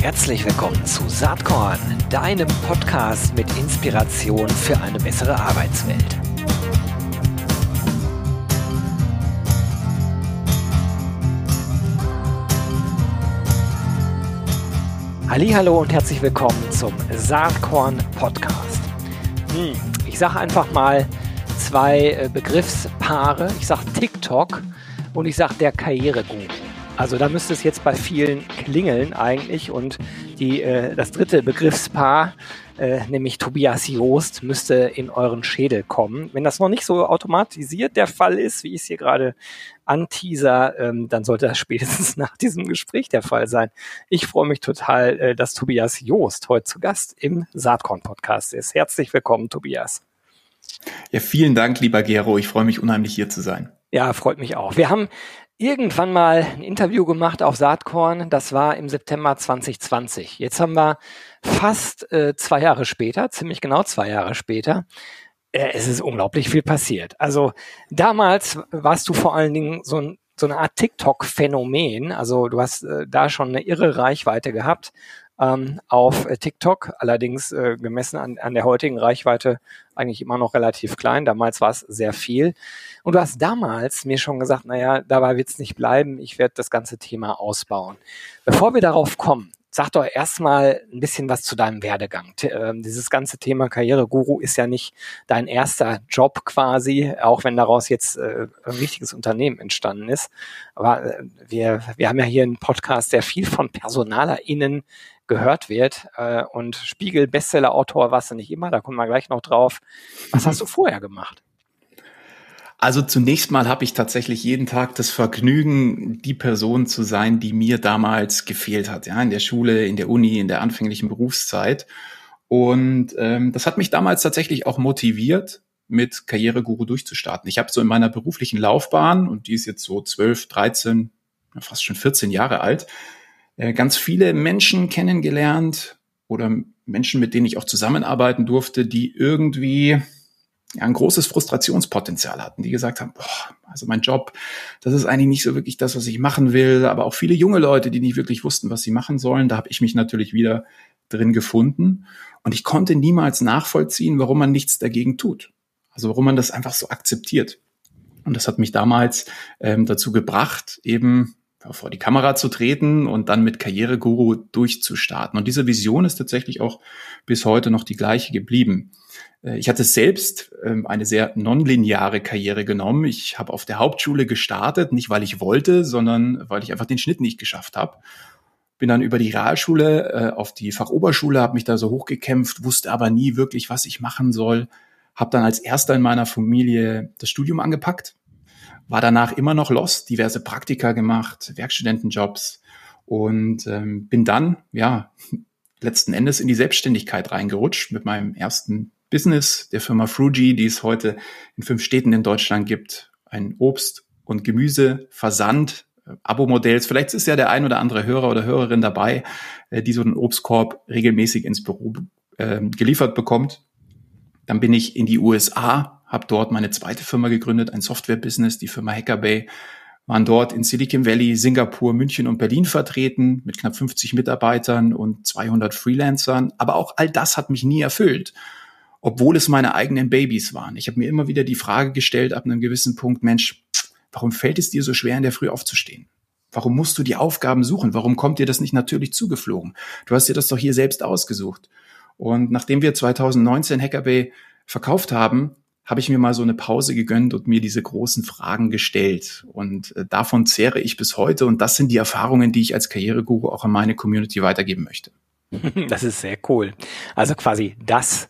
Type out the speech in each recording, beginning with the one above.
Herzlich willkommen zu Saatkorn, deinem Podcast mit Inspiration für eine bessere Arbeitswelt. Hallo und herzlich willkommen zum Saatkorn Podcast. Hm, ich sage einfach mal zwei äh, Begriffspaare. Ich sage TikTok und ich sage der Karriereguru. Also da müsste es jetzt bei vielen klingeln eigentlich und die, äh, das dritte Begriffspaar, äh, nämlich Tobias Joost, müsste in euren Schädel kommen. Wenn das noch nicht so automatisiert der Fall ist, wie ich es hier gerade anteaser, ähm, dann sollte das spätestens nach diesem Gespräch der Fall sein. Ich freue mich total, äh, dass Tobias Joost heute zu Gast im Saatkorn-Podcast ist. Herzlich willkommen, Tobias. Ja, vielen Dank, lieber Gero. Ich freue mich unheimlich hier zu sein. Ja, freut mich auch. Wir haben irgendwann mal ein Interview gemacht auf Saatkorn. Das war im September 2020. Jetzt haben wir fast äh, zwei Jahre später, ziemlich genau zwei Jahre später. Äh, es ist unglaublich viel passiert. Also damals warst du vor allen Dingen so, ein, so eine Art TikTok-Phänomen. Also du hast äh, da schon eine irre Reichweite gehabt ähm, auf äh, TikTok, allerdings äh, gemessen an, an der heutigen Reichweite eigentlich immer noch relativ klein. Damals war es sehr viel. Und du hast damals mir schon gesagt, naja, dabei wird es nicht bleiben, ich werde das ganze Thema ausbauen. Bevor wir darauf kommen, sag doch erstmal ein bisschen was zu deinem Werdegang. T äh, dieses ganze Thema Karriereguru ist ja nicht dein erster Job quasi, auch wenn daraus jetzt äh, ein richtiges Unternehmen entstanden ist. Aber äh, wir, wir haben ja hier einen Podcast, der viel von PersonalerInnen gehört wird. Äh, und Spiegel Bestseller-Autor warst du nicht immer, da kommen wir gleich noch drauf. Was hast du vorher gemacht? Also zunächst mal habe ich tatsächlich jeden Tag das Vergnügen, die Person zu sein, die mir damals gefehlt hat, ja, in der Schule, in der Uni, in der anfänglichen Berufszeit. Und ähm, das hat mich damals tatsächlich auch motiviert, mit Karriereguru durchzustarten. Ich habe so in meiner beruflichen Laufbahn, und die ist jetzt so 12, 13, fast schon 14 Jahre alt, äh, ganz viele Menschen kennengelernt oder Menschen, mit denen ich auch zusammenarbeiten durfte, die irgendwie ja, ein großes Frustrationspotenzial hatten, die gesagt haben, boah, also mein Job, das ist eigentlich nicht so wirklich das, was ich machen will, aber auch viele junge Leute, die nicht wirklich wussten, was sie machen sollen, da habe ich mich natürlich wieder drin gefunden und ich konnte niemals nachvollziehen, warum man nichts dagegen tut. Also warum man das einfach so akzeptiert. Und das hat mich damals ähm, dazu gebracht, eben vor die Kamera zu treten und dann mit Karriereguru durchzustarten. Und diese Vision ist tatsächlich auch bis heute noch die gleiche geblieben. Äh, ich hatte selbst ähm, eine sehr nonlineare Karriere genommen. Ich habe auf der Hauptschule gestartet, nicht weil ich wollte, sondern weil ich einfach den Schnitt nicht geschafft habe. Bin dann über die Realschule äh, auf die Fachoberschule, habe mich da so hochgekämpft, wusste aber nie wirklich, was ich machen soll. Habe dann als erster in meiner Familie das Studium angepackt, war danach immer noch lost, diverse Praktika gemacht, Werkstudentenjobs und ähm, bin dann, ja, letzten Endes in die Selbstständigkeit reingerutscht mit meinem ersten Business der Firma Fruji, die es heute in fünf Städten in Deutschland gibt. Ein Obst- und Gemüseversand, äh, Abo-Modells. Vielleicht ist ja der ein oder andere Hörer oder Hörerin dabei, äh, die so einen Obstkorb regelmäßig ins Büro äh, geliefert bekommt. Dann bin ich in die USA habe dort meine zweite Firma gegründet, ein Software-Business, die Firma Hackerbay, waren dort in Silicon Valley, Singapur, München und Berlin vertreten mit knapp 50 Mitarbeitern und 200 Freelancern. Aber auch all das hat mich nie erfüllt, obwohl es meine eigenen Babys waren. Ich habe mir immer wieder die Frage gestellt ab einem gewissen Punkt, Mensch, warum fällt es dir so schwer, in der Früh aufzustehen? Warum musst du die Aufgaben suchen? Warum kommt dir das nicht natürlich zugeflogen? Du hast dir das doch hier selbst ausgesucht. Und nachdem wir 2019 Hackerbay verkauft haben, habe ich mir mal so eine Pause gegönnt und mir diese großen Fragen gestellt. Und äh, davon zehre ich bis heute. Und das sind die Erfahrungen, die ich als Karriereguru auch an meine Community weitergeben möchte. Das ist sehr cool. Also quasi das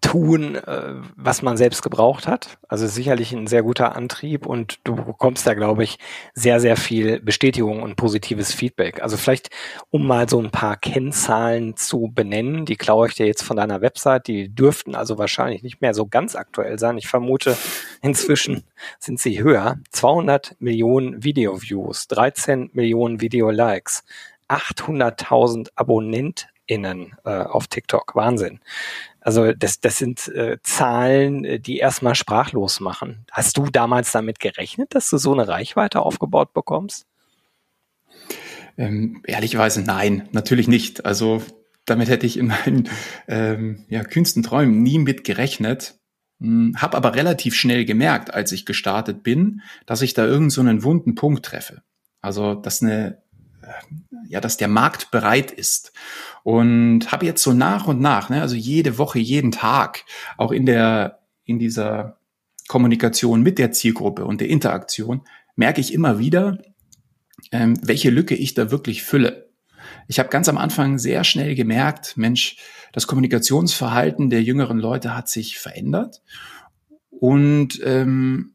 tun, äh, was man selbst gebraucht hat. Also sicherlich ein sehr guter Antrieb und du bekommst da, glaube ich, sehr, sehr viel Bestätigung und positives Feedback. Also vielleicht, um mal so ein paar Kennzahlen zu benennen, die klaue ich dir jetzt von deiner Website, die dürften also wahrscheinlich nicht mehr so ganz aktuell sein. Ich vermute, inzwischen sind sie höher. 200 Millionen Video-Views, 13 Millionen Video-Likes, 800.000 AbonnentInnen äh, auf TikTok. Wahnsinn. Also das, das sind äh, Zahlen, äh, die erstmal sprachlos machen. Hast du damals damit gerechnet, dass du so eine Reichweite aufgebaut bekommst? Ähm, ehrlicherweise nein, natürlich nicht. Also damit hätte ich in meinen ähm, ja, kühnsten Träumen nie mit gerechnet. Hm, hab aber relativ schnell gemerkt, als ich gestartet bin, dass ich da irgendeinen so wunden Punkt treffe. Also, dass eine, ja, dass der Markt bereit ist. Und habe jetzt so nach und nach, ne, also jede Woche, jeden Tag, auch in der, in dieser Kommunikation mit der Zielgruppe und der Interaktion, merke ich immer wieder, ähm, welche Lücke ich da wirklich fülle. Ich habe ganz am Anfang sehr schnell gemerkt, Mensch, das Kommunikationsverhalten der jüngeren Leute hat sich verändert und ähm,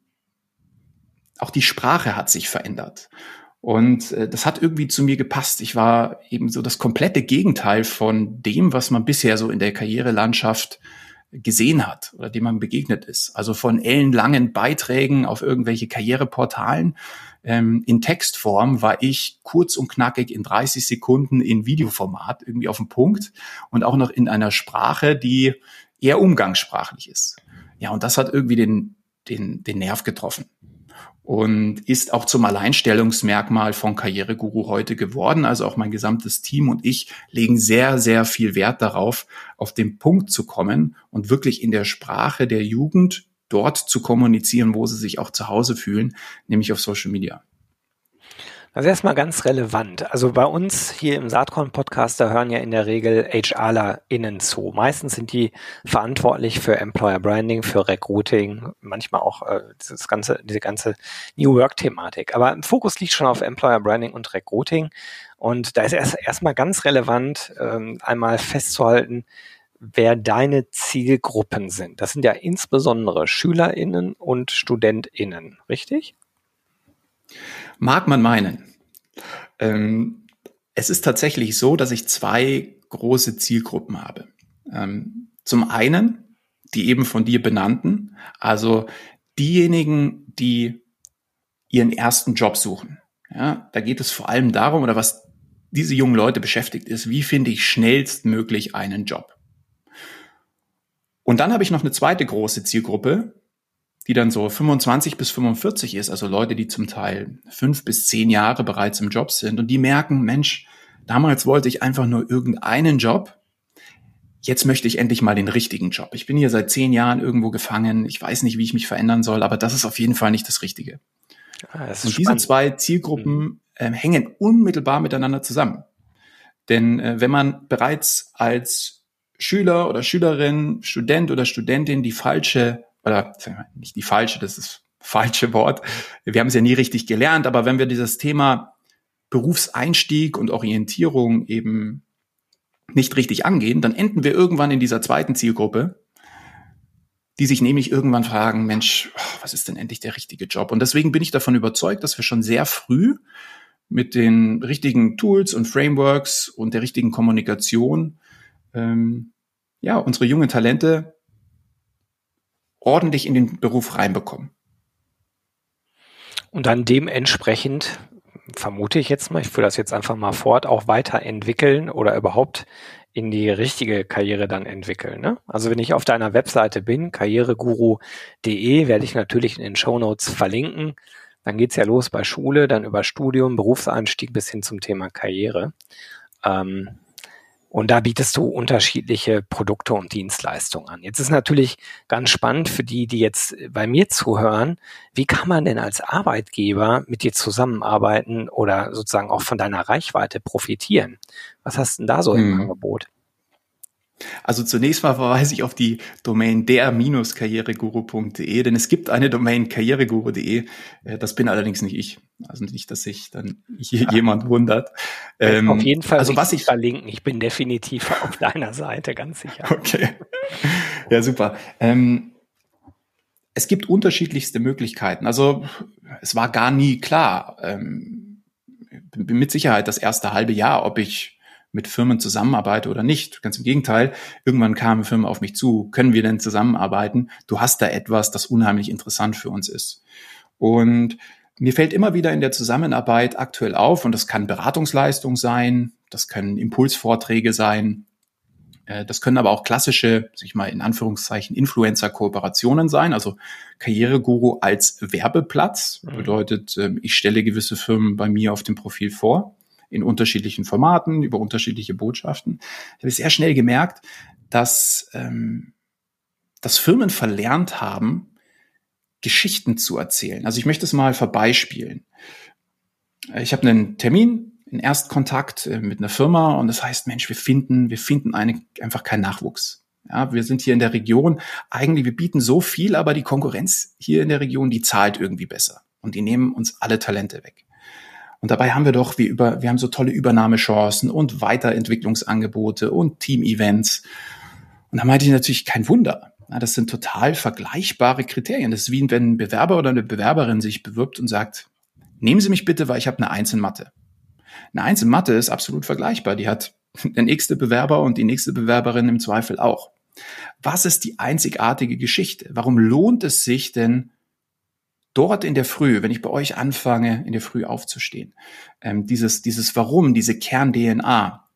auch die Sprache hat sich verändert. Und äh, das hat irgendwie zu mir gepasst. Ich war eben so das komplette Gegenteil von dem, was man bisher so in der Karrierelandschaft gesehen hat oder dem man begegnet ist. Also von ellenlangen Beiträgen auf irgendwelche Karriereportalen ähm, in Textform war ich kurz und knackig in 30 Sekunden in Videoformat irgendwie auf dem Punkt und auch noch in einer Sprache, die eher umgangssprachlich ist. Ja, und das hat irgendwie den, den, den Nerv getroffen und ist auch zum Alleinstellungsmerkmal von Karriereguru heute geworden. Also auch mein gesamtes Team und ich legen sehr, sehr viel Wert darauf, auf den Punkt zu kommen und wirklich in der Sprache der Jugend dort zu kommunizieren, wo sie sich auch zu Hause fühlen, nämlich auf Social Media. Ist erstmal ganz relevant. Also bei uns hier im Saatkorn-Podcast, da hören ja in der Regel HRlerInnen zu. Meistens sind die verantwortlich für Employer Branding, für Recruiting, manchmal auch äh, das ganze, diese ganze New Work-Thematik. Aber im Fokus liegt schon auf Employer Branding und Recruiting. Und da ist erst erstmal ganz relevant, ähm, einmal festzuhalten, wer deine Zielgruppen sind. Das sind ja insbesondere SchülerInnen und StudentInnen, richtig? Mag man meinen. Ähm, es ist tatsächlich so, dass ich zwei große Zielgruppen habe. Ähm, zum einen die eben von dir benannten, also diejenigen, die ihren ersten Job suchen. Ja, da geht es vor allem darum, oder was diese jungen Leute beschäftigt ist, wie finde ich schnellstmöglich einen Job? Und dann habe ich noch eine zweite große Zielgruppe, die dann so 25 bis 45 ist, also Leute, die zum Teil fünf bis zehn Jahre bereits im Job sind und die merken, Mensch, damals wollte ich einfach nur irgendeinen Job. Jetzt möchte ich endlich mal den richtigen Job. Ich bin hier seit zehn Jahren irgendwo gefangen. Ich weiß nicht, wie ich mich verändern soll, aber das ist auf jeden Fall nicht das Richtige. Ah, das und spannend. diese zwei Zielgruppen äh, hängen unmittelbar miteinander zusammen. Denn äh, wenn man bereits als Schüler oder Schülerin, Student oder Studentin die falsche oder nicht die falsche, das ist falsche Wort. Wir haben es ja nie richtig gelernt, aber wenn wir dieses Thema Berufseinstieg und Orientierung eben nicht richtig angehen, dann enden wir irgendwann in dieser zweiten Zielgruppe, die sich nämlich irgendwann fragen, Mensch, was ist denn endlich der richtige Job? Und deswegen bin ich davon überzeugt, dass wir schon sehr früh mit den richtigen Tools und Frameworks und der richtigen Kommunikation ähm, ja unsere jungen Talente ordentlich in den Beruf reinbekommen. Und dann dementsprechend, vermute ich jetzt mal, ich führe das jetzt einfach mal fort, auch weiterentwickeln oder überhaupt in die richtige Karriere dann entwickeln. Ne? Also wenn ich auf deiner Webseite bin, karriereguru.de, werde ich natürlich in den Show Notes verlinken. Dann geht's ja los bei Schule, dann über Studium, Berufseinstieg bis hin zum Thema Karriere. Ähm, und da bietest du unterschiedliche Produkte und Dienstleistungen an. Jetzt ist natürlich ganz spannend für die, die jetzt bei mir zuhören, wie kann man denn als Arbeitgeber mit dir zusammenarbeiten oder sozusagen auch von deiner Reichweite profitieren? Was hast du denn da so im hm. Angebot? Also zunächst mal verweise ich auf die Domain der-karriereguru.de, denn es gibt eine Domain karriereguru.de. Äh, das bin allerdings nicht ich. Also nicht, dass sich dann hier ja. jemand wundert. Ähm, auf jeden Fall also was ich verlinken. Ich bin definitiv auf deiner Seite, ganz sicher. Okay. Ja, super. Ähm, es gibt unterschiedlichste Möglichkeiten. Also es war gar nie klar, ähm, mit Sicherheit das erste halbe Jahr, ob ich mit Firmen zusammenarbeite oder nicht. Ganz im Gegenteil, irgendwann kamen Firmen auf mich zu, können wir denn zusammenarbeiten? Du hast da etwas, das unheimlich interessant für uns ist. Und mir fällt immer wieder in der Zusammenarbeit aktuell auf, und das kann Beratungsleistung sein, das können Impulsvorträge sein, äh, das können aber auch klassische, sag ich mal in Anführungszeichen, Influencer-Kooperationen sein, also Karriereguru als Werbeplatz. Mhm. Bedeutet, ähm, ich stelle gewisse Firmen bei mir auf dem Profil vor in unterschiedlichen Formaten, über unterschiedliche Botschaften. Ich habe sehr schnell gemerkt, dass, ähm, dass Firmen verlernt haben, Geschichten zu erzählen. Also ich möchte es mal verbeispielen. Ich habe einen Termin, einen Erstkontakt äh, mit einer Firma und das heißt, Mensch, wir finden, wir finden eine, einfach keinen Nachwuchs. Ja, wir sind hier in der Region, eigentlich, wir bieten so viel, aber die Konkurrenz hier in der Region, die zahlt irgendwie besser. Und die nehmen uns alle Talente weg. Und dabei haben wir doch, wir, über, wir haben so tolle Übernahmechancen und Weiterentwicklungsangebote und Team-Events. Und da meinte ich natürlich kein Wunder. Das sind total vergleichbare Kriterien. Das ist wie wenn ein Bewerber oder eine Bewerberin sich bewirbt und sagt, nehmen Sie mich bitte, weil ich habe eine Eins in Mathe. Eine Eins in Mathe ist absolut vergleichbar. Die hat der nächste Bewerber und die nächste Bewerberin im Zweifel auch. Was ist die einzigartige Geschichte? Warum lohnt es sich denn, dort in der Früh, wenn ich bei euch anfange, in der Früh aufzustehen, ähm, dieses, dieses Warum, diese Kern-DNA,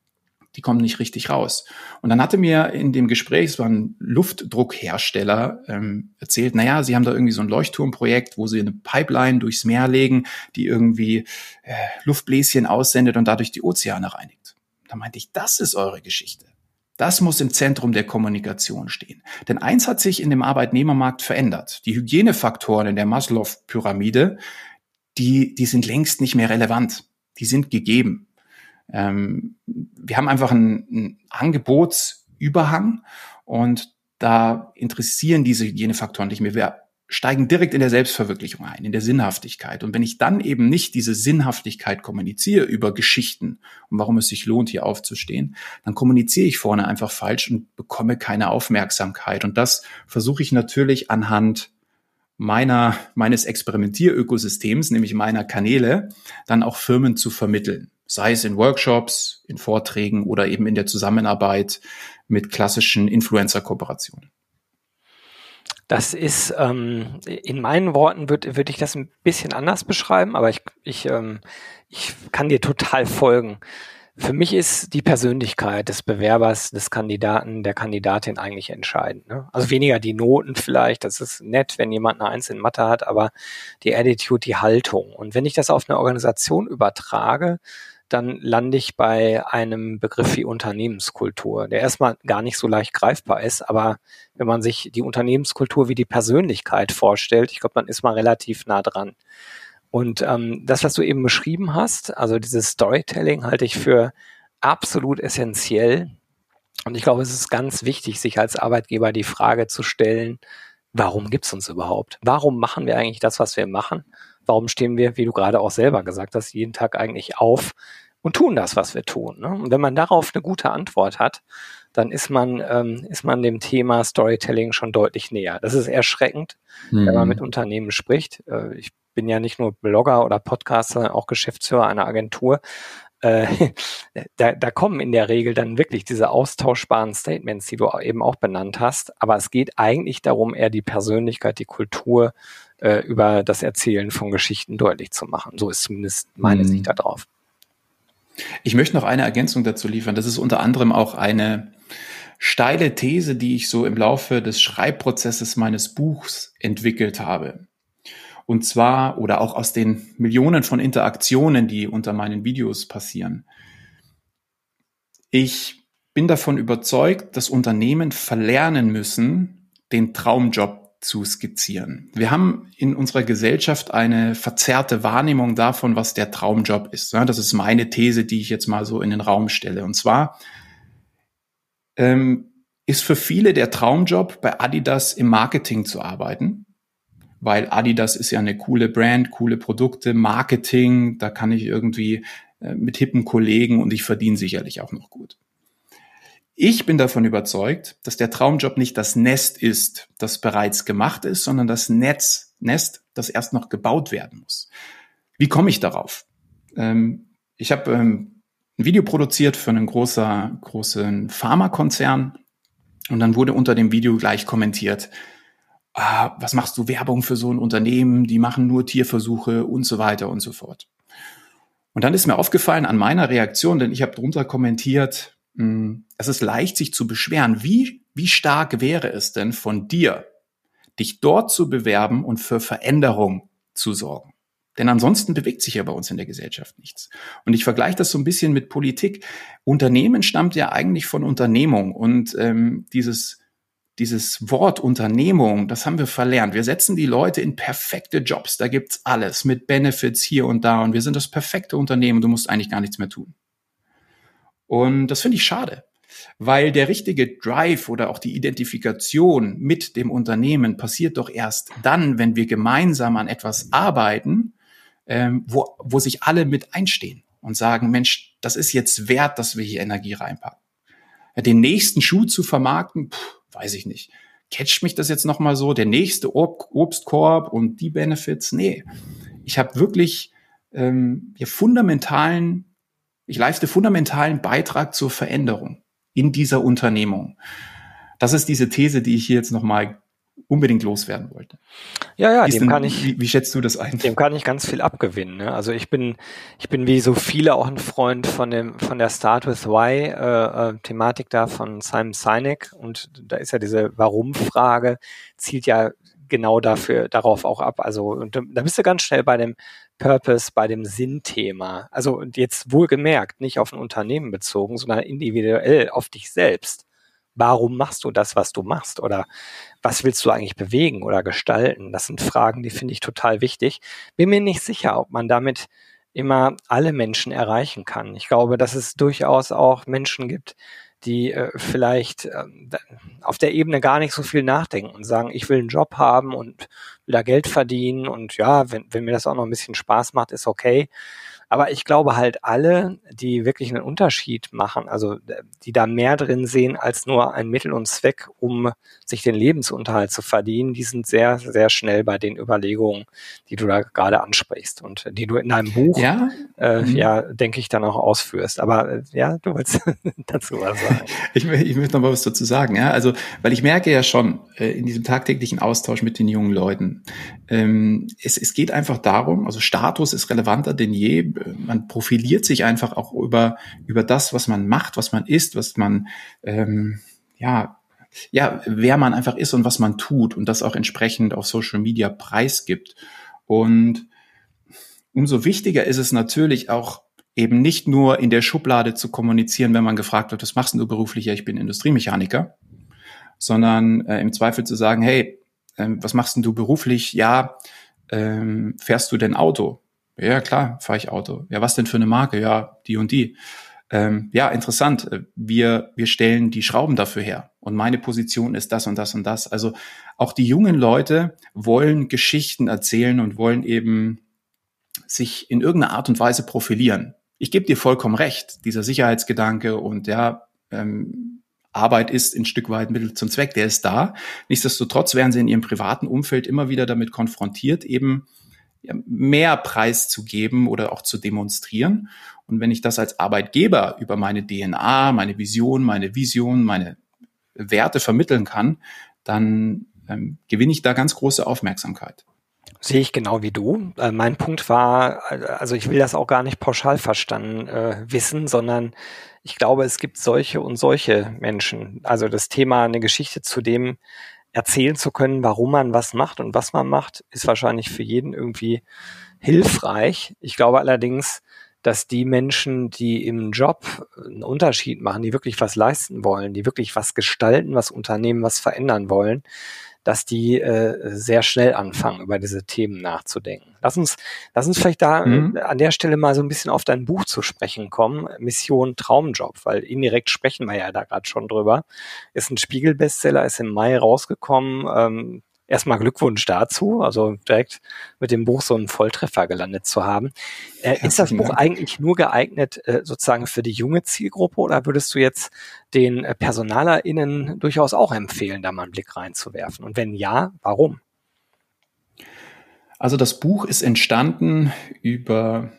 die kommen nicht richtig raus. Und dann hatte mir in dem Gespräch, es war ein Luftdruckhersteller, ähm, erzählt, naja, sie haben da irgendwie so ein Leuchtturmprojekt, wo sie eine Pipeline durchs Meer legen, die irgendwie äh, Luftbläschen aussendet und dadurch die Ozeane reinigt. Da meinte ich, das ist eure Geschichte. Das muss im Zentrum der Kommunikation stehen. Denn eins hat sich in dem Arbeitnehmermarkt verändert. Die Hygienefaktoren in der Maslow-Pyramide, die, die sind längst nicht mehr relevant. Die sind gegeben. Ähm, wir haben einfach einen, einen Angebotsüberhang und da interessieren diese Hygienefaktoren nicht mehr. Wir steigen direkt in der Selbstverwirklichung ein, in der Sinnhaftigkeit. Und wenn ich dann eben nicht diese Sinnhaftigkeit kommuniziere über Geschichten und warum es sich lohnt, hier aufzustehen, dann kommuniziere ich vorne einfach falsch und bekomme keine Aufmerksamkeit. Und das versuche ich natürlich anhand meiner, meines Experimentierökosystems, nämlich meiner Kanäle, dann auch Firmen zu vermitteln. Sei es in Workshops, in Vorträgen oder eben in der Zusammenarbeit mit klassischen Influencer-Kooperationen. Das ist, ähm, in meinen Worten würde würd ich das ein bisschen anders beschreiben, aber ich, ich, ähm, ich kann dir total folgen. Für mich ist die Persönlichkeit des Bewerbers, des Kandidaten, der Kandidatin eigentlich entscheidend. Ne? Also weniger die Noten vielleicht, das ist nett, wenn jemand eine Eins in Mathe hat, aber die Attitude, die Haltung. Und wenn ich das auf eine Organisation übertrage, dann lande ich bei einem Begriff wie Unternehmenskultur, der erstmal gar nicht so leicht greifbar ist, aber wenn man sich die Unternehmenskultur wie die Persönlichkeit vorstellt, ich glaube, dann ist man relativ nah dran. Und ähm, das, was du eben beschrieben hast, also dieses Storytelling halte ich für absolut essentiell. Und ich glaube, es ist ganz wichtig, sich als Arbeitgeber die Frage zu stellen, warum gibt's uns überhaupt? Warum machen wir eigentlich das, was wir machen? Warum stehen wir, wie du gerade auch selber gesagt hast, jeden Tag eigentlich auf und tun das, was wir tun? Ne? Und wenn man darauf eine gute Antwort hat, dann ist man, ähm, ist man dem Thema Storytelling schon deutlich näher. Das ist erschreckend, mhm. wenn man mhm. mit Unternehmen spricht. Äh, ich bin ja nicht nur Blogger oder Podcaster, sondern auch Geschäftsführer einer Agentur. Äh, da, da kommen in der Regel dann wirklich diese austauschbaren Statements, die du eben auch benannt hast. Aber es geht eigentlich darum, eher die Persönlichkeit, die Kultur äh, über das Erzählen von Geschichten deutlich zu machen. So ist zumindest meine mhm. Sicht darauf. Ich möchte noch eine Ergänzung dazu liefern. Das ist unter anderem auch eine steile These, die ich so im Laufe des Schreibprozesses meines Buchs entwickelt habe. Und zwar, oder auch aus den Millionen von Interaktionen, die unter meinen Videos passieren. Ich bin davon überzeugt, dass Unternehmen verlernen müssen, den Traumjob zu skizzieren. Wir haben in unserer Gesellschaft eine verzerrte Wahrnehmung davon, was der Traumjob ist. Das ist meine These, die ich jetzt mal so in den Raum stelle. Und zwar ähm, ist für viele der Traumjob, bei Adidas im Marketing zu arbeiten, weil Adidas ist ja eine coole Brand, coole Produkte, Marketing, da kann ich irgendwie äh, mit hippen Kollegen und ich verdiene sicherlich auch noch gut. Ich bin davon überzeugt, dass der Traumjob nicht das Nest ist, das bereits gemacht ist, sondern das Netz, Nest, das erst noch gebaut werden muss. Wie komme ich darauf? Ähm, ich habe ähm, ein Video produziert für einen großer, großen Pharmakonzern und dann wurde unter dem Video gleich kommentiert, ah, was machst du Werbung für so ein Unternehmen, die machen nur Tierversuche und so weiter und so fort. Und dann ist mir aufgefallen an meiner Reaktion, denn ich habe drunter kommentiert, hm, es ist leicht, sich zu beschweren. Wie, wie stark wäre es denn von dir, dich dort zu bewerben und für Veränderung zu sorgen? Denn ansonsten bewegt sich ja bei uns in der Gesellschaft nichts. Und ich vergleiche das so ein bisschen mit Politik. Unternehmen stammt ja eigentlich von Unternehmung und ähm, dieses dieses Wort Unternehmung, das haben wir verlernt. Wir setzen die Leute in perfekte Jobs. Da gibt's alles mit Benefits hier und da und wir sind das perfekte Unternehmen. Du musst eigentlich gar nichts mehr tun. Und das finde ich schade, weil der richtige Drive oder auch die Identifikation mit dem Unternehmen passiert doch erst dann, wenn wir gemeinsam an etwas arbeiten, ähm, wo, wo sich alle mit einstehen und sagen, Mensch, das ist jetzt wert, dass wir hier Energie reinpacken. Den nächsten Schuh zu vermarkten, pff, weiß ich nicht. Catcht mich das jetzt nochmal so? Der nächste Ob Obstkorb und die Benefits? Nee. Ich habe wirklich ähm, hier fundamentalen, ich leiste fundamentalen Beitrag zur Veränderung in dieser Unternehmung. Das ist diese These, die ich hier jetzt nochmal unbedingt loswerden wollte. Ja, ja, dem denn, kann ich. Wie, wie, schätzt du das ein? Dem kann ich ganz viel abgewinnen. Ne? Also ich bin, ich bin wie so viele auch ein Freund von dem, von der Start with Why äh, äh, Thematik da von Simon Sinek und da ist ja diese Warum-Frage zielt ja genau dafür darauf auch ab. Also und da bist du ganz schnell bei dem Purpose, bei dem Sinnthema. Also jetzt wohlgemerkt nicht auf ein Unternehmen bezogen, sondern individuell auf dich selbst warum machst du das, was du machst? Oder was willst du eigentlich bewegen oder gestalten? Das sind Fragen, die finde ich total wichtig. Bin mir nicht sicher, ob man damit immer alle Menschen erreichen kann. Ich glaube, dass es durchaus auch Menschen gibt, die äh, vielleicht äh, auf der Ebene gar nicht so viel nachdenken und sagen, ich will einen Job haben und will da Geld verdienen und ja, wenn, wenn mir das auch noch ein bisschen Spaß macht, ist okay. Aber ich glaube halt alle, die wirklich einen Unterschied machen, also die da mehr drin sehen als nur ein Mittel und Zweck, um sich den Lebensunterhalt zu verdienen, die sind sehr, sehr schnell bei den Überlegungen, die du da gerade ansprichst und die du in deinem Buch, ja, äh, mhm. ja denke ich, dann auch ausführst. Aber äh, ja, du willst dazu was sagen. Ich, ich möchte noch mal was dazu sagen. Ja, also, weil ich merke ja schon äh, in diesem tagtäglichen Austausch mit den jungen Leuten, ähm, es, es geht einfach darum, also Status ist relevanter denn je man profiliert sich einfach auch über, über das, was man macht, was man ist, was man, ähm, ja, ja, wer man einfach ist und was man tut und das auch entsprechend auf Social Media preisgibt. Und umso wichtiger ist es natürlich auch eben nicht nur in der Schublade zu kommunizieren, wenn man gefragt wird, was machst du beruflich? Ja, ich bin Industriemechaniker, sondern äh, im Zweifel zu sagen, hey, äh, was machst du beruflich? Ja, ähm, fährst du denn Auto? Ja, klar, fahre ich Auto. Ja, was denn für eine Marke? Ja, die und die. Ähm, ja, interessant. Wir, wir stellen die Schrauben dafür her. Und meine Position ist das und das und das. Also auch die jungen Leute wollen Geschichten erzählen und wollen eben sich in irgendeiner Art und Weise profilieren. Ich gebe dir vollkommen recht, dieser Sicherheitsgedanke und ja, ähm, Arbeit ist ein Stück weit Mittel zum Zweck, der ist da. Nichtsdestotrotz werden sie in ihrem privaten Umfeld immer wieder damit konfrontiert, eben mehr Preis zu geben oder auch zu demonstrieren. Und wenn ich das als Arbeitgeber über meine DNA, meine Vision, meine Vision, meine Werte vermitteln kann, dann ähm, gewinne ich da ganz große Aufmerksamkeit. Sehe ich genau wie du. Äh, mein Punkt war, also ich will das auch gar nicht pauschal verstanden äh, wissen, sondern ich glaube, es gibt solche und solche Menschen. Also das Thema, eine Geschichte zu dem erzählen zu können, warum man was macht und was man macht, ist wahrscheinlich für jeden irgendwie hilfreich. Ich glaube allerdings, dass die Menschen, die im Job einen Unterschied machen, die wirklich was leisten wollen, die wirklich was gestalten, was unternehmen, was verändern wollen, dass die äh, sehr schnell anfangen, über diese Themen nachzudenken. Lass uns, lass uns vielleicht da mhm. äh, an der Stelle mal so ein bisschen auf dein Buch zu sprechen kommen, Mission Traumjob, weil indirekt sprechen wir ja da gerade schon drüber. Ist ein Spiegel-Bestseller, ist im Mai rausgekommen. Ähm, erstmal Glückwunsch dazu, also direkt mit dem Buch so einen Volltreffer gelandet zu haben. Äh, ist das Buch Dank. eigentlich nur geeignet äh, sozusagen für die junge Zielgruppe oder würdest du jetzt den äh, PersonalerInnen durchaus auch empfehlen, da mal einen Blick reinzuwerfen? Und wenn ja, warum? Also das Buch ist entstanden über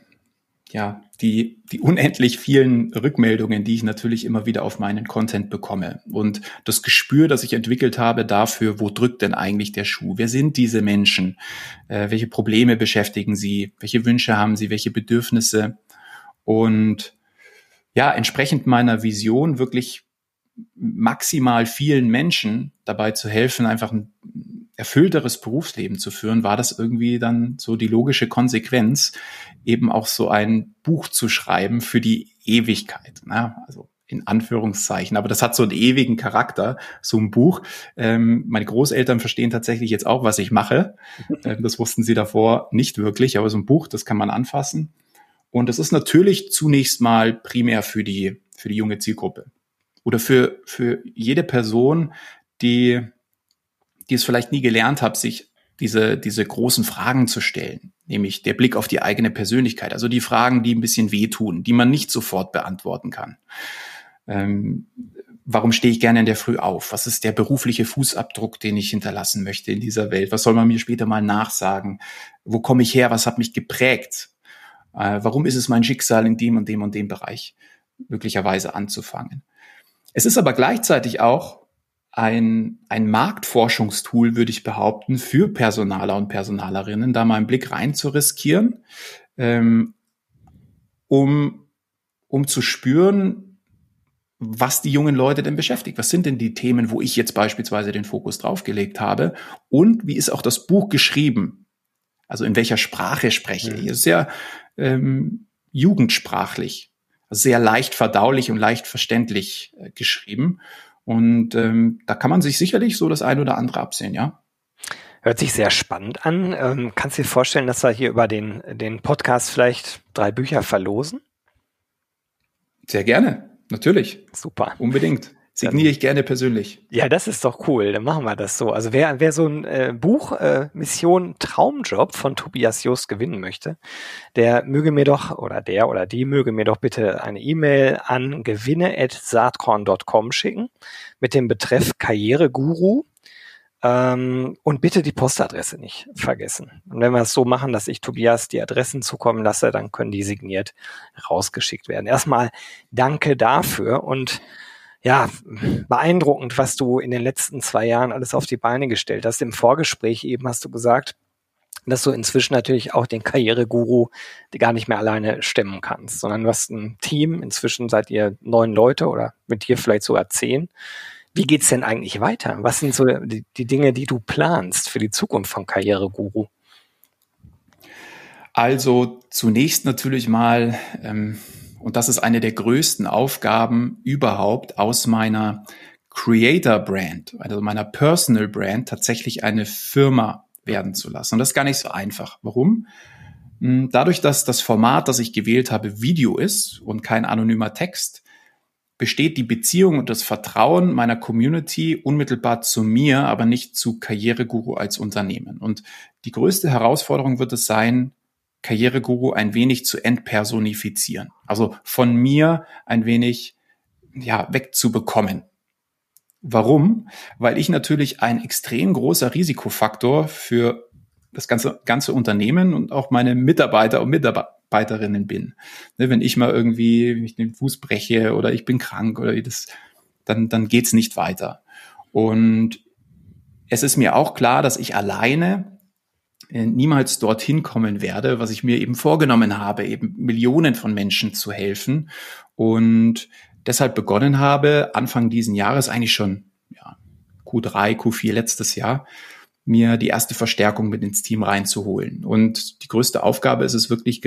ja, die, die unendlich vielen Rückmeldungen, die ich natürlich immer wieder auf meinen Content bekomme. Und das Gespür, das ich entwickelt habe dafür, wo drückt denn eigentlich der Schuh? Wer sind diese Menschen? Äh, welche Probleme beschäftigen sie? Welche Wünsche haben sie? Welche Bedürfnisse? Und ja, entsprechend meiner Vision wirklich maximal vielen Menschen dabei zu helfen, einfach ein erfüllteres Berufsleben zu führen, war das irgendwie dann so die logische Konsequenz, eben auch so ein Buch zu schreiben für die Ewigkeit. Ne? Also in Anführungszeichen. Aber das hat so einen ewigen Charakter, so ein Buch. Ähm, meine Großeltern verstehen tatsächlich jetzt auch, was ich mache. Ähm, das wussten sie davor nicht wirklich, aber so ein Buch, das kann man anfassen. Und das ist natürlich zunächst mal primär für die, für die junge Zielgruppe. Oder für, für jede Person, die, die es vielleicht nie gelernt hat, sich diese, diese großen Fragen zu stellen, nämlich der Blick auf die eigene Persönlichkeit, also die Fragen, die ein bisschen wehtun, die man nicht sofort beantworten kann. Ähm, warum stehe ich gerne in der Früh auf? Was ist der berufliche Fußabdruck, den ich hinterlassen möchte in dieser Welt? Was soll man mir später mal nachsagen? Wo komme ich her? Was hat mich geprägt? Äh, warum ist es mein Schicksal, in dem und dem und dem Bereich möglicherweise anzufangen? Es ist aber gleichzeitig auch ein, ein Marktforschungstool, würde ich behaupten, für Personaler und Personalerinnen, da mal einen Blick rein zu riskieren, ähm, um, um zu spüren, was die jungen Leute denn beschäftigt. Was sind denn die Themen, wo ich jetzt beispielsweise den Fokus draufgelegt habe? Und wie ist auch das Buch geschrieben? Also in welcher Sprache spreche ich? Ist ja ähm, jugendsprachlich, sehr leicht verdaulich und leicht verständlich äh, geschrieben. Und ähm, da kann man sich sicherlich so das ein oder andere absehen, ja. Hört sich sehr spannend an. Ähm, kannst du dir vorstellen, dass wir hier über den, den Podcast vielleicht drei Bücher verlosen? Sehr gerne, natürlich. Super. Unbedingt. Signiere ich gerne persönlich. Ja, das ist doch cool. Dann machen wir das so. Also wer, wer so ein äh, Buch äh, Mission Traumjob von Tobias Just gewinnen möchte, der möge mir doch oder der oder die möge mir doch bitte eine E-Mail an gewinne@saatkorn.com schicken mit dem Betreff Karriereguru ähm, und bitte die Postadresse nicht vergessen. Und wenn wir es so machen, dass ich Tobias die Adressen zukommen lasse, dann können die signiert rausgeschickt werden. Erstmal danke dafür und ja, beeindruckend, was du in den letzten zwei Jahren alles auf die Beine gestellt hast. Im Vorgespräch eben hast du gesagt, dass du inzwischen natürlich auch den Karriereguru gar nicht mehr alleine stemmen kannst, sondern du hast ein Team. Inzwischen seid ihr neun Leute oder mit dir vielleicht sogar zehn. Wie geht's denn eigentlich weiter? Was sind so die, die Dinge, die du planst für die Zukunft von Karriereguru? Also zunächst natürlich mal ähm, und das ist eine der größten Aufgaben überhaupt aus meiner Creator Brand, also meiner Personal Brand, tatsächlich eine Firma werden zu lassen. Und das ist gar nicht so einfach. Warum? Hm, dadurch, dass das Format, das ich gewählt habe, Video ist und kein anonymer Text, besteht die Beziehung und das Vertrauen meiner Community unmittelbar zu mir, aber nicht zu Karriereguru als Unternehmen. Und die größte Herausforderung wird es sein, Karriereguru ein wenig zu entpersonifizieren. Also von mir ein wenig ja, wegzubekommen. Warum? Weil ich natürlich ein extrem großer Risikofaktor für das ganze, ganze Unternehmen und auch meine Mitarbeiter und Mitarbeiterinnen bin. Ne, wenn ich mal irgendwie mich den Fuß breche oder ich bin krank oder das, dann, dann geht's nicht weiter. Und es ist mir auch klar, dass ich alleine niemals dorthin kommen werde, was ich mir eben vorgenommen habe, eben Millionen von Menschen zu helfen und deshalb begonnen habe, Anfang diesen Jahres, eigentlich schon ja, Q3, Q4 letztes Jahr, mir die erste Verstärkung mit ins Team reinzuholen. Und die größte Aufgabe ist es wirklich,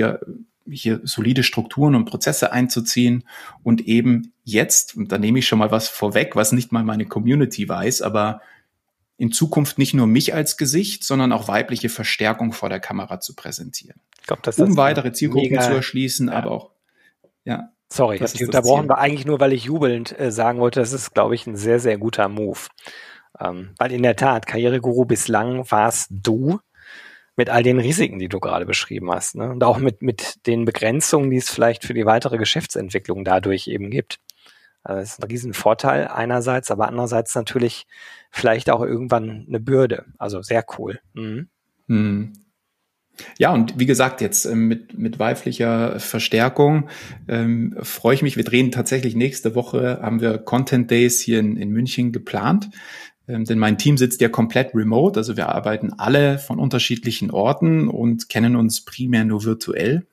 hier solide Strukturen und Prozesse einzuziehen und eben jetzt, und da nehme ich schon mal was vorweg, was nicht mal meine Community weiß, aber in Zukunft nicht nur mich als Gesicht, sondern auch weibliche Verstärkung vor der Kamera zu präsentieren. Ich glaub, das um weitere Zielgruppen mega, zu erschließen, ja. aber auch, ja. Sorry, das ich unterbrochen war eigentlich nur, weil ich jubelnd äh, sagen wollte, das ist, glaube ich, ein sehr, sehr guter Move. Ähm, weil in der Tat, Karriereguru bislang warst du mit all den Risiken, die du gerade beschrieben hast. Ne? Und auch mit, mit den Begrenzungen, die es vielleicht für die weitere Geschäftsentwicklung dadurch eben gibt. Also das ist ein Riesenvorteil einerseits, aber andererseits natürlich vielleicht auch irgendwann eine Bürde. Also sehr cool. Mhm. Hm. Ja, und wie gesagt, jetzt ähm, mit, mit weiblicher Verstärkung ähm, freue ich mich. Wir drehen tatsächlich nächste Woche, haben wir Content Days hier in, in München geplant. Ähm, denn mein Team sitzt ja komplett remote, also wir arbeiten alle von unterschiedlichen Orten und kennen uns primär nur virtuell.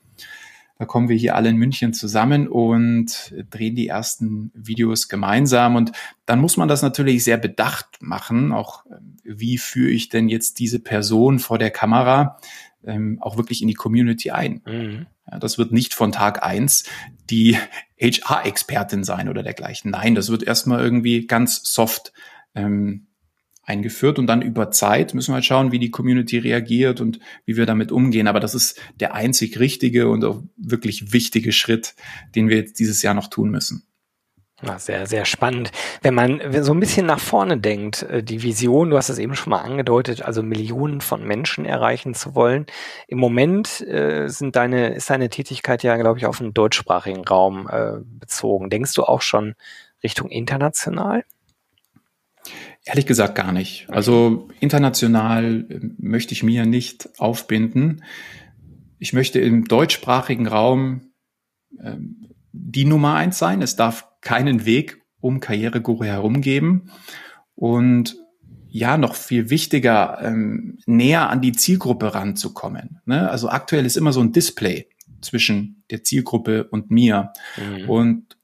Da kommen wir hier alle in München zusammen und drehen die ersten Videos gemeinsam. Und dann muss man das natürlich sehr bedacht machen. Auch ähm, wie führe ich denn jetzt diese Person vor der Kamera ähm, auch wirklich in die Community ein? Mhm. Ja, das wird nicht von Tag eins die HR-Expertin sein oder dergleichen. Nein, das wird erstmal irgendwie ganz soft ähm, eingeführt und dann über Zeit müssen wir halt schauen, wie die Community reagiert und wie wir damit umgehen. Aber das ist der einzig richtige und auch wirklich wichtige Schritt, den wir jetzt dieses Jahr noch tun müssen. Ja, sehr, sehr spannend. Wenn man so ein bisschen nach vorne denkt, äh, die Vision, du hast es eben schon mal angedeutet, also Millionen von Menschen erreichen zu wollen. Im Moment äh, sind deine, ist deine Tätigkeit ja, glaube ich, auf den deutschsprachigen Raum äh, bezogen. Denkst du auch schon Richtung international? Ehrlich gesagt gar nicht. Also international äh, möchte ich mir nicht aufbinden. Ich möchte im deutschsprachigen Raum äh, die Nummer eins sein. Es darf keinen Weg um Karriereguru herum geben. Und ja, noch viel wichtiger, ähm, näher an die Zielgruppe ranzukommen. Ne? Also aktuell ist immer so ein Display zwischen der Zielgruppe und mir. Mhm. Und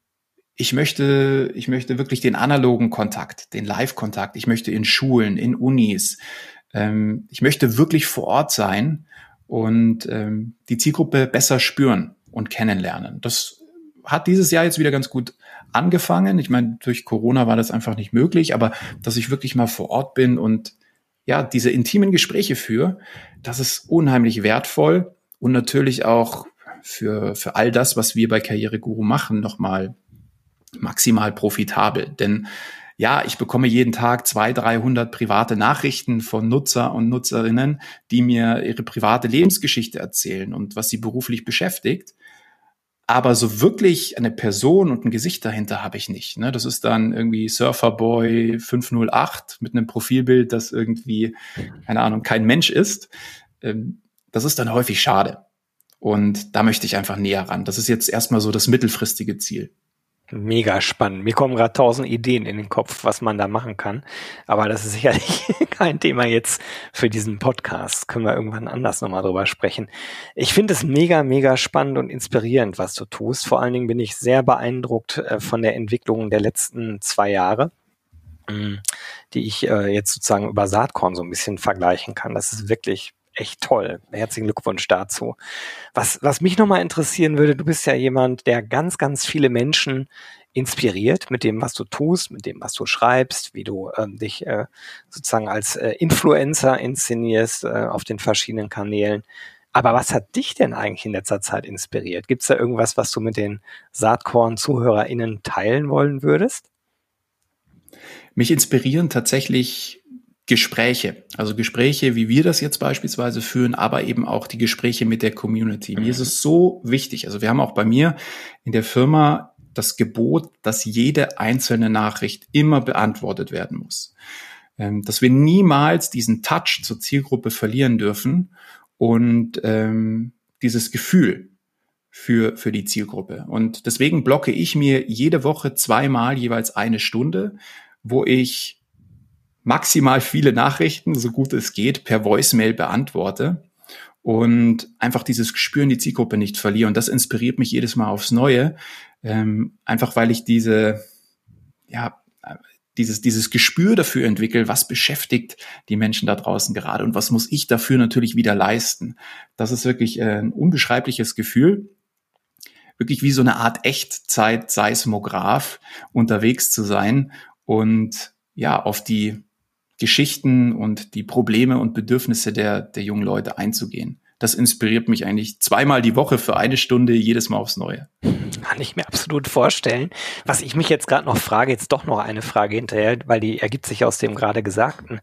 ich möchte, ich möchte wirklich den analogen Kontakt, den Live-Kontakt. Ich möchte in Schulen, in Unis. Ähm, ich möchte wirklich vor Ort sein und ähm, die Zielgruppe besser spüren und kennenlernen. Das hat dieses Jahr jetzt wieder ganz gut angefangen. Ich meine, durch Corona war das einfach nicht möglich, aber dass ich wirklich mal vor Ort bin und ja, diese intimen Gespräche führe, das ist unheimlich wertvoll und natürlich auch für, für all das, was wir bei Karriereguru machen, nochmal maximal profitabel. Denn ja, ich bekomme jeden Tag zwei, 300 private Nachrichten von Nutzer und Nutzerinnen, die mir ihre private Lebensgeschichte erzählen und was sie beruflich beschäftigt. Aber so wirklich eine Person und ein Gesicht dahinter habe ich nicht. Ne? Das ist dann irgendwie Surferboy 508 mit einem Profilbild, das irgendwie, keine Ahnung, kein Mensch ist. Ähm, das ist dann häufig schade. Und da möchte ich einfach näher ran. Das ist jetzt erstmal so das mittelfristige Ziel. Mega spannend. Mir kommen gerade tausend Ideen in den Kopf, was man da machen kann. Aber das ist sicherlich kein Thema jetzt für diesen Podcast. Können wir irgendwann anders nochmal drüber sprechen. Ich finde es mega, mega spannend und inspirierend, was du tust. Vor allen Dingen bin ich sehr beeindruckt äh, von der Entwicklung der letzten zwei Jahre mm, die ich äh, jetzt sozusagen über Saatkorn so ein bisschen vergleichen kann. Das ist wirklich echt toll. Herzlichen Glückwunsch dazu. Was, was mich nochmal interessieren würde, du bist ja jemand, der ganz, ganz viele Menschen inspiriert mit dem, was du tust, mit dem, was du schreibst, wie du ähm, dich äh, sozusagen als äh, Influencer inszenierst äh, auf den verschiedenen Kanälen. Aber was hat dich denn eigentlich in letzter Zeit inspiriert? Gibt es da irgendwas, was du mit den Saatkorn-ZuhörerInnen teilen wollen würdest? Mich inspirieren tatsächlich Gespräche. Also Gespräche, wie wir das jetzt beispielsweise führen, aber eben auch die Gespräche mit der Community. Mir ist es so wichtig. Also wir haben auch bei mir in der Firma das Gebot, dass jede einzelne Nachricht immer beantwortet werden muss. Ähm, dass wir niemals diesen Touch zur Zielgruppe verlieren dürfen und ähm, dieses Gefühl für, für die Zielgruppe. Und deswegen blocke ich mir jede Woche zweimal jeweils eine Stunde, wo ich maximal viele Nachrichten, so gut es geht, per Voicemail beantworte und einfach dieses Gespür in die Zielgruppe nicht verliere. Und das inspiriert mich jedes Mal aufs Neue, ähm, einfach weil ich diese, ja, dieses, dieses Gespür dafür entwickle, was beschäftigt die Menschen da draußen gerade und was muss ich dafür natürlich wieder leisten. Das ist wirklich äh, ein unbeschreibliches Gefühl wirklich wie so eine Art Echtzeit-Seismograph unterwegs zu sein und ja, auf die Geschichten und die Probleme und Bedürfnisse der, der jungen Leute einzugehen. Das inspiriert mich eigentlich zweimal die Woche für eine Stunde, jedes Mal aufs Neue. Kann ich mir absolut vorstellen. Was ich mich jetzt gerade noch frage, jetzt doch noch eine Frage hinterher, weil die ergibt sich aus dem gerade Gesagten.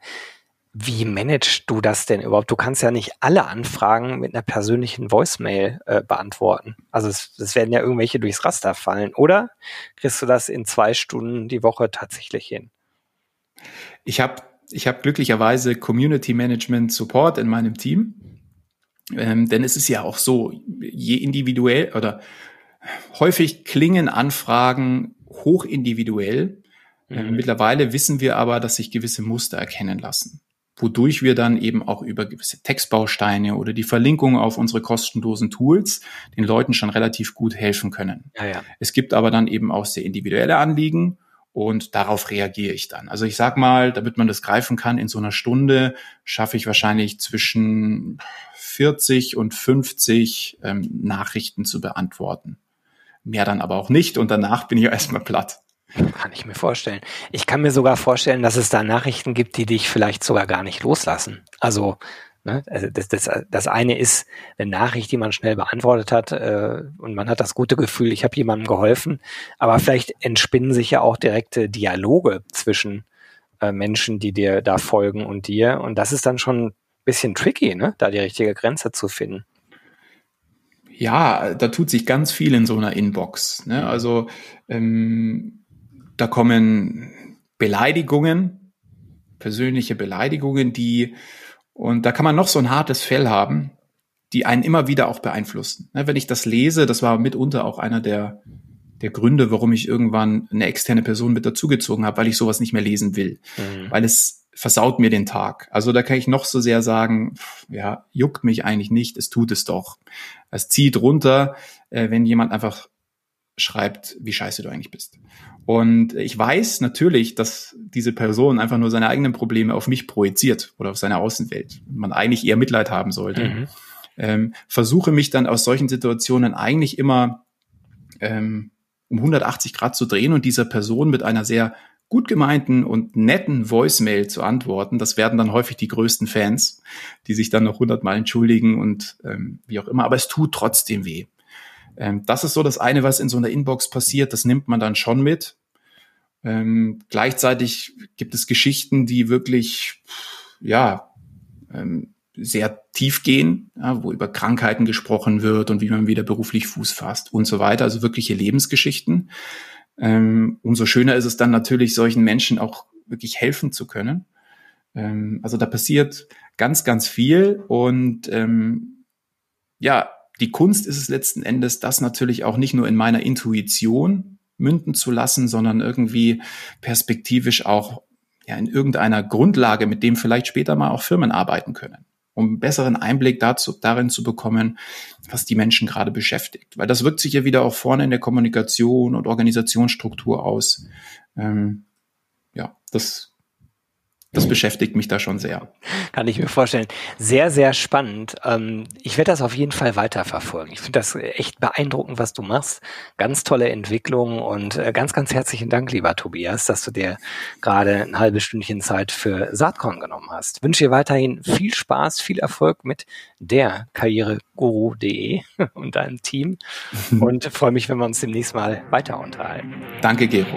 Wie managst du das denn überhaupt? Du kannst ja nicht alle Anfragen mit einer persönlichen Voicemail äh, beantworten. Also es, es werden ja irgendwelche durchs Raster fallen, oder? Kriegst du das in zwei Stunden die Woche tatsächlich hin? Ich habe ich habe glücklicherweise Community Management Support in meinem Team. Ähm, denn es ist ja auch so, je individuell oder häufig klingen Anfragen hochindividuell. Ähm, mhm. mittlerweile wissen wir aber, dass sich gewisse Muster erkennen lassen. wodurch wir dann eben auch über gewisse Textbausteine oder die Verlinkung auf unsere kostenlosen Tools den Leuten schon relativ gut helfen können. Ja, ja. Es gibt aber dann eben auch sehr individuelle Anliegen und darauf reagiere ich dann. Also ich sag mal, damit man das greifen kann, in so einer Stunde schaffe ich wahrscheinlich zwischen 40 und 50 ähm, Nachrichten zu beantworten. Mehr dann aber auch nicht und danach bin ich erstmal platt. Kann ich mir vorstellen. Ich kann mir sogar vorstellen, dass es da Nachrichten gibt, die dich vielleicht sogar gar nicht loslassen. Also, ne, also das, das, das eine ist eine Nachricht, die man schnell beantwortet hat äh, und man hat das gute Gefühl, ich habe jemandem geholfen. Aber vielleicht entspinnen sich ja auch direkte Dialoge zwischen äh, Menschen, die dir da folgen und dir. Und das ist dann schon ein bisschen tricky, ne, da die richtige Grenze zu finden. Ja, da tut sich ganz viel in so einer Inbox. Ne? Also ähm, da kommen Beleidigungen, persönliche Beleidigungen, die, und da kann man noch so ein hartes Fell haben, die einen immer wieder auch beeinflussen. Ne, wenn ich das lese, das war mitunter auch einer der, der Gründe, warum ich irgendwann eine externe Person mit dazugezogen habe, weil ich sowas nicht mehr lesen will. Mhm. Weil es versaut mir den Tag. Also da kann ich noch so sehr sagen, ja, juckt mich eigentlich nicht, es tut es doch. Es zieht runter, äh, wenn jemand einfach schreibt, wie scheiße du eigentlich bist. Und ich weiß natürlich, dass diese Person einfach nur seine eigenen Probleme auf mich projiziert oder auf seine Außenwelt. Man eigentlich eher Mitleid haben sollte. Mhm. Ähm, versuche mich dann aus solchen Situationen eigentlich immer ähm, um 180 Grad zu drehen und dieser Person mit einer sehr gut gemeinten und netten Voicemail zu antworten. Das werden dann häufig die größten Fans, die sich dann noch hundertmal entschuldigen und ähm, wie auch immer. Aber es tut trotzdem weh. Ähm, das ist so das eine, was in so einer Inbox passiert. Das nimmt man dann schon mit. Ähm, gleichzeitig gibt es Geschichten, die wirklich, ja, ähm, sehr tief gehen, ja, wo über Krankheiten gesprochen wird und wie man wieder beruflich Fuß fasst und so weiter. Also wirkliche Lebensgeschichten. Ähm, umso schöner ist es dann natürlich, solchen Menschen auch wirklich helfen zu können. Ähm, also da passiert ganz, ganz viel und ähm, ja, die Kunst ist es letzten Endes, das natürlich auch nicht nur in meiner Intuition münden zu lassen, sondern irgendwie perspektivisch auch ja, in irgendeiner Grundlage, mit dem vielleicht später mal auch Firmen arbeiten können, um einen besseren Einblick dazu, darin zu bekommen, was die Menschen gerade beschäftigt. Weil das wirkt sich ja wieder auch vorne in der Kommunikation und Organisationsstruktur aus. Ähm, ja, das das beschäftigt mich da schon sehr. Kann ich mir vorstellen. Sehr, sehr spannend. Ähm, ich werde das auf jeden Fall weiterverfolgen. Ich finde das echt beeindruckend, was du machst. Ganz tolle Entwicklung und äh, ganz, ganz herzlichen Dank, lieber Tobias, dass du dir gerade ein halbes Stündchen Zeit für Saatkorn genommen hast. Ich wünsche dir weiterhin viel Spaß, viel Erfolg mit der Karriereguru.de und deinem Team und freue mich, wenn wir uns demnächst mal weiter unterhalten. Danke, Gero.